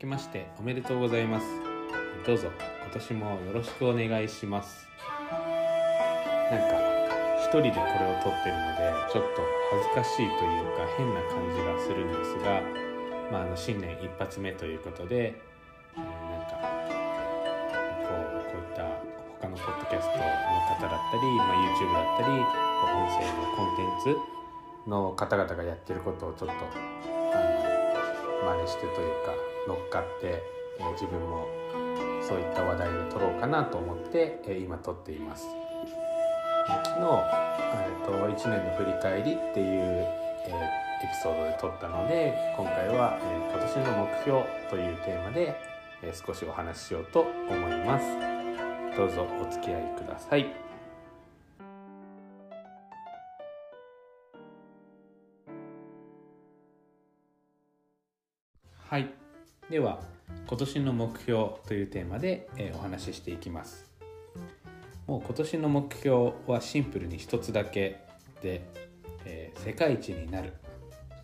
けましておめでとうございます。どうぞ今年もよろしくお願いします。なんか一人でこれを撮ってるのでちょっと恥ずかしいというか変な感じがするんですが、まあ、あの新年一発目ということで、えーなんかこうこういった他のポッドキャストの方だったり、まあ、YouTube だったりこう音声のコンテンツの方々がやってることをちょっとあの真似してというか乗っかって、えー自分もそういった話題で撮ろうかなと思って、えー今撮っています。昨日、えー、と1年の振り返りっていう、えエピソードで撮ったので今回は、え今年の目標というテーマで、え少しお話ししようと思います。どうぞお付き合いください。はい。では今年の目標というテーマで、えお話ししていきます。もう今年の目標はシンプルに一つだけで、えー世界一になる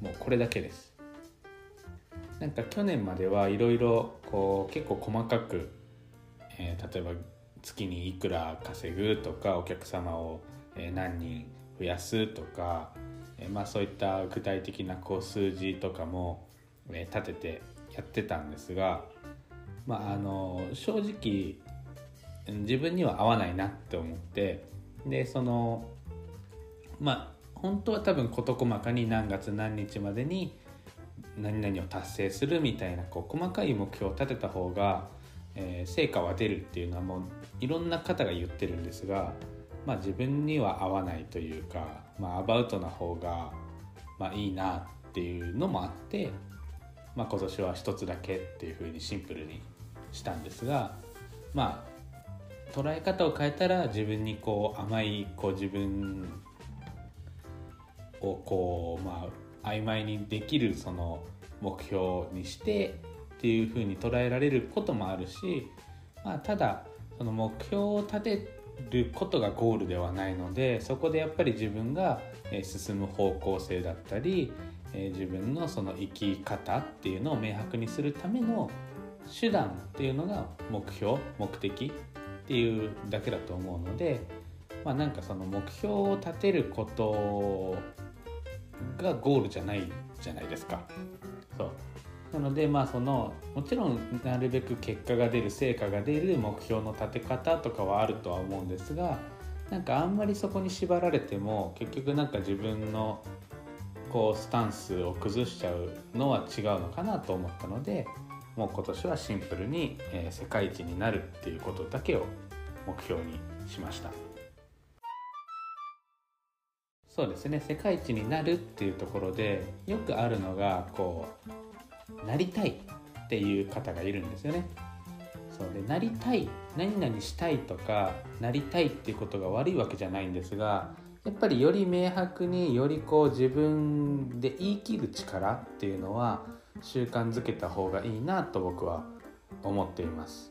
もうこれだけですなんか去年まではいろいろこう結構細かく、えー例えば月にいくら稼ぐとかお客様をえ何人増やすとか、えーまあ、そういった具体的なこう数字とかも、え立ててやってたんですが、まあ、あの正直自分には合わないなって思ってでそのまあ本当は多分事細かに何月何日までに何々を達成するみたいなこう細かい目標を立てた方が、えー成果は出るっていうのはもういろんな方が言ってるんですが、まあ、自分には合わないというか、まあ、アバウトな方が、まあ、いいなっていうのもあって、まあ、今年は一つだけっていうふうにシンプルにしたんですがまあ捉え方を変えたら自分にこう甘いこう自分をこうまあ曖昧にできるその目標にしてっていうふうに捉えられることもあるし、まあ、ただその目標を立てることがゴールではないのでそこでやっぱり自分が進む方向性だったり、え自分のその生き方っていうのを明白にするための手段っていうのが目標目的っていうだけだと思うのでまあなんかその目標を立てることがゴールじゃないじゃないですか。そうなのでまあそのもちろんなるべく結果が出る成果が出る目標の立て方とかはあるとは思うんですがなんかあんまりそこに縛られても結局なんか自分のこうスタンスを崩しちゃうのは違うのかなと思ったのでもう今年はシンプルに、えー世界一になるっていうことだけを目標にしました。そうですね。世界一になるっていうところでよくあるのがこうなりたいっていう方がいるんですよね。そうでなりたい何々したいとかなりたいっていうことが悪いわけじゃないんですがやっぱりより明白によりこう自分で言い切る力っていうのは習慣づけた方がいいなと僕は思っています。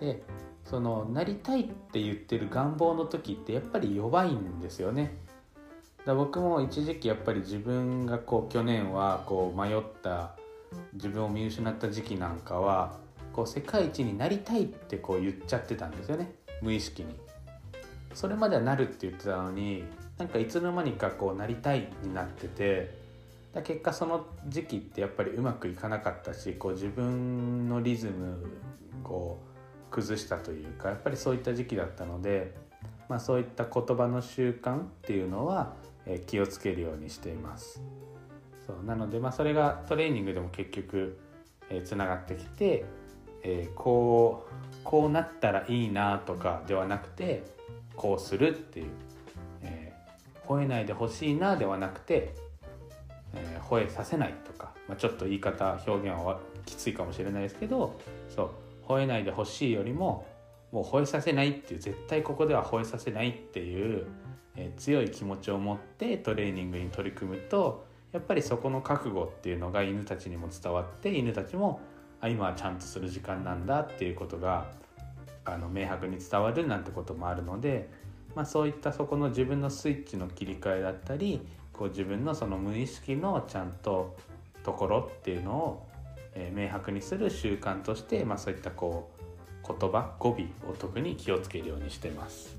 でそのなりたいって言ってる願望の時ってやっぱり弱いんですよね。だ僕も一時期やっぱり自分がこう去年はこう迷った自分を見失った時期なんかはこう世界一になりたいってこう言っちゃってたんですよね無意識に。それまではなるって言ってたのになんかいつの間にかこうなりたいになっててだ結果その時期ってやっぱりうまくいかなかったしこう自分のリズムを崩したというかやっぱりそういった時期だったので、まあ、そういった言葉の習慣っていうのは、えー気をつけるようにしています。そうなので、まあ、それがトレーニングでも結局えーつながってきて、えーこうこうなったらいいなとかではなくてこうするっていう、えー吠えないでほしいなではなくて、えー吠えさせないとか、まあ、ちょっと言い方表現はきついかもしれないですけどそう吠えないでほしいよりももう吠えさせないっていう絶対ここでは吠えさせないっていう、えー強い気持ちを持ってトレーニングに取り組むとやっぱりそこの覚悟っていうのが犬たちにも伝わって犬たちもあ今はちゃんとする時間なんだっていうことがあの明白に伝わるなんてこともあるので、まあ、そういったそこの自分のスイッチの切り替えだったりこう自分のその無意識のちゃんとところっていうのを、え、明白にする習慣として、まあ、そういったこう言葉語尾を特に気をつけるようにしてます。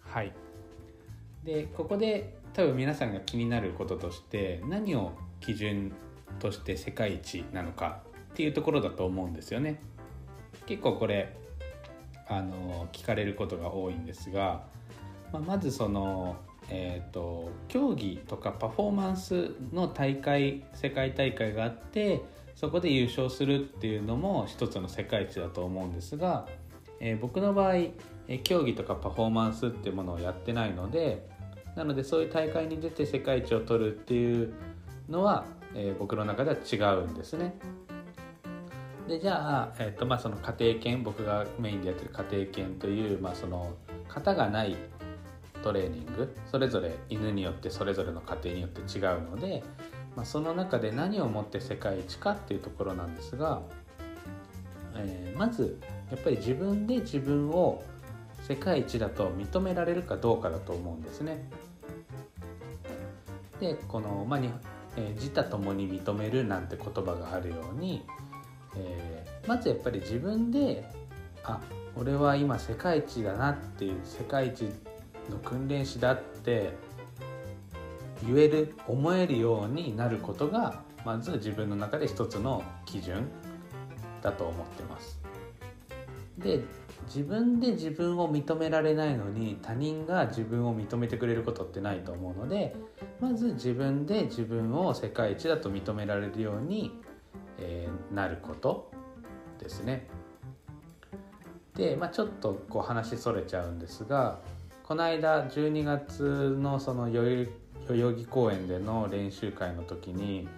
はいでここで多分皆さんが気になることとして何を基準として世界一なのかっていうところだと思うんですよね。結構これあの聞かれることが多いんですが、まあ、まずその、えーと、競技とかパフォーマンスの大会世界大会があってそこで優勝するっていうのも一つの世界一だと思うんですが、えー、僕の場合え競技とかパフォーマンスっていうものをやってないのでなのでそういう大会に出て世界一を取るっていうのは、えー、僕の中では違うんですね。でじゃあ、えーとまあ、その家庭犬僕がメインでやってる家庭犬という、まあ、その型がないトレーニングそれぞれ犬によってそれぞれの家庭によって違うので、まあ、その中で何をもって世界一かっていうところなんですが、えー、まずやっぱり自分で自分を世界一だと認められるかどうかだと思うんですね。でこの、まあにえー、自他ともに認めるなんて言葉があるように、えー、まずやっぱり自分であ俺は今世界一だなっていう世界一の訓練士だって言える思えるようになることがまず自分の中で一つの基準だと思ってます。で自分で自分を認められないのに他人が自分を認めてくれることってないと思うのでまず自分で自分を世界一だと認められるように、えー、なることですね。で、まあ、ちょっとこう話それちゃうんですがこの間12月のその代々木公園での練習会の時に、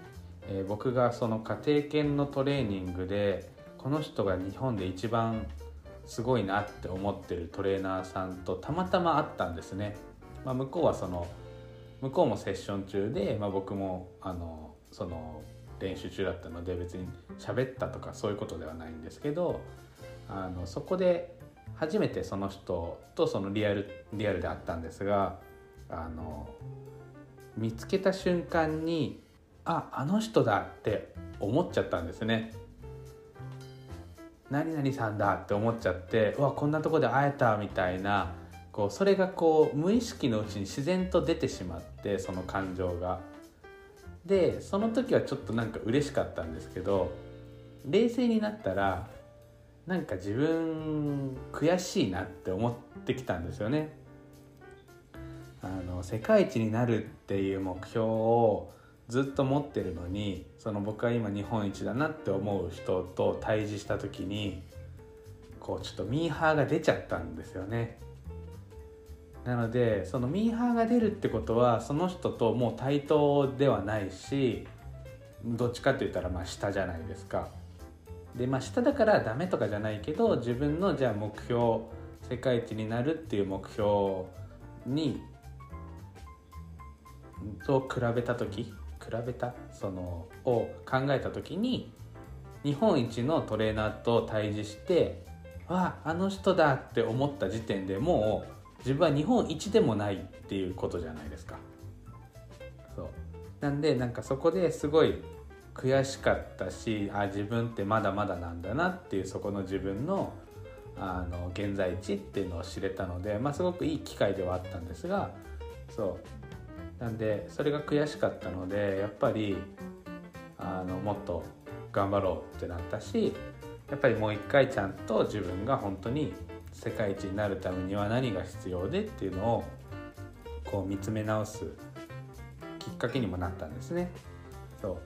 えー、僕がその家庭犬のトレーニングでこの人が日本で一番すごいなって思ってるトレーナーさんとたまたま会ったんですね。まあ、向こうはその向こうもセッション中で、まあ、僕もあのその練習中だったので別に喋ったとかそういうことではないんですけどあのそこで初めてその人とそのリアルリアルで会ったんですがあの見つけた瞬間にああの人だって思っちゃったんですね。何々さんだって思っちゃってうわこんなとこで会えたみたいなこうそれがこう無意識のうちに自然と出てしまってその感情が。でその時はちょっとなんか嬉しかったんですけど冷静になったらなんか自分悔しいなって思ってきたんですよね。あの世界一になるっていう目標をずっと持ってるのにその僕は今日本一だなって思う人と対峙した時にこうちょっとミーハーが出ちゃったんですよね。なのでそのミーハーが出るってことはその人ともう対等ではないしどっちかって言ったらまあ下じゃないですか。でまあ下だからダメとかじゃないけど自分のじゃあ目標世界一になるっていう目標にと比べた時比べた？そのを考えた時に日本一のトレーナーと対峙してわああの人だって思った時点でもう自分は日本一でもないっていうことじゃないですか。そうなんでなんかそこですごい悔しかったしあ自分ってまだまだなんだなっていうそこの自分のあの現在地っていうのを知れたので、まあ、すごくいい機会ではあったんですがそうなんでそれが悔しかったのでやっぱりあのもっと頑張ろうってなったしやっぱりもう一回ちゃんと自分が本当に世界一になるためには何が必要でっていうのをこう見つめ直すきっかけにもなったんですね。そう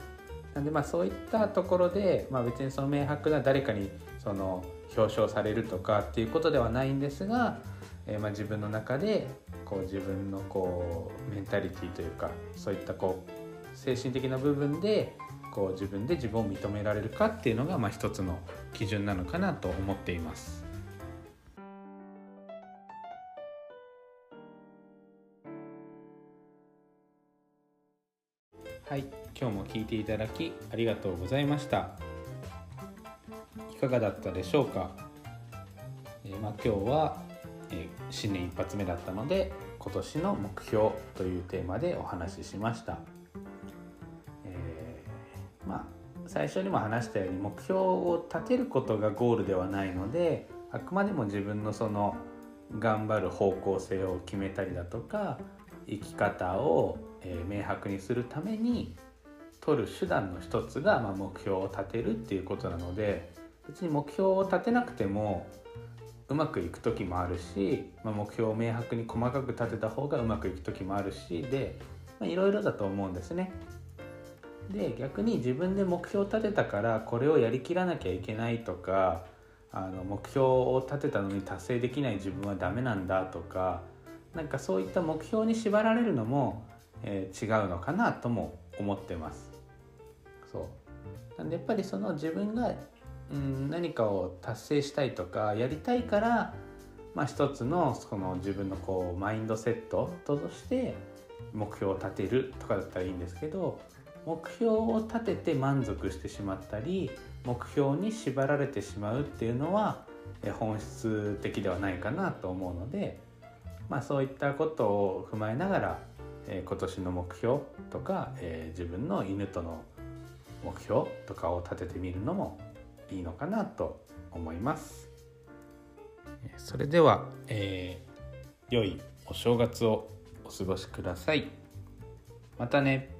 なんでまあそういったところで、まあ、別にその明白な誰かにその表彰されるとかっていうことではないんですが、えー、まあ自分の中でこう自分のこうメンタリティというかそういったこう精神的な部分でこう自分で自分を認められるかっていうのがまあ一つの基準なのかなと思っています。はい、今日も聞いていただきありがとうございました。いかがだったでしょうか？えー、まあ今日はえー、新年一発目だったので今年の目標というテーマでお話ししました、えまあ最初にも話したように目標を立てることがゴールではないのであくまでも自分のその頑張る方向性を決めたりだとか生き方を、えー、明白にするために取る手段の一つが、まあ、目標を立てるっていうことなので別に目標を立てなくてもうまくいく時もあるし、まあ、目標を明白に細かく立てた方がうまくいく時もあるしでいろいろだと思うんですね。で逆に自分で目標を立てたからこれをやりきらなきゃいけないとかあの目標を立てたのに達成できない自分はダメなんだとかなんかそういった目標に縛られるのも、えー、違うのかなとも思ってます。そうなんでやっぱりその自分が、うん、何かを達成したいとかやりたいから、まあ、一つのその自分のこうマインドセットとして目標を立てるとかだったらいいんですけど目標を立てて満足してしまったり目標に縛られてしまうっていうのは本質的ではないかなと思うので、まあ、そういったことを踏まえながら、え今年の目標とか、え自分の犬との目標とかを立ててみるのもいいのかなと思います。それでは、えー、良いお正月をお過ごしください。またね。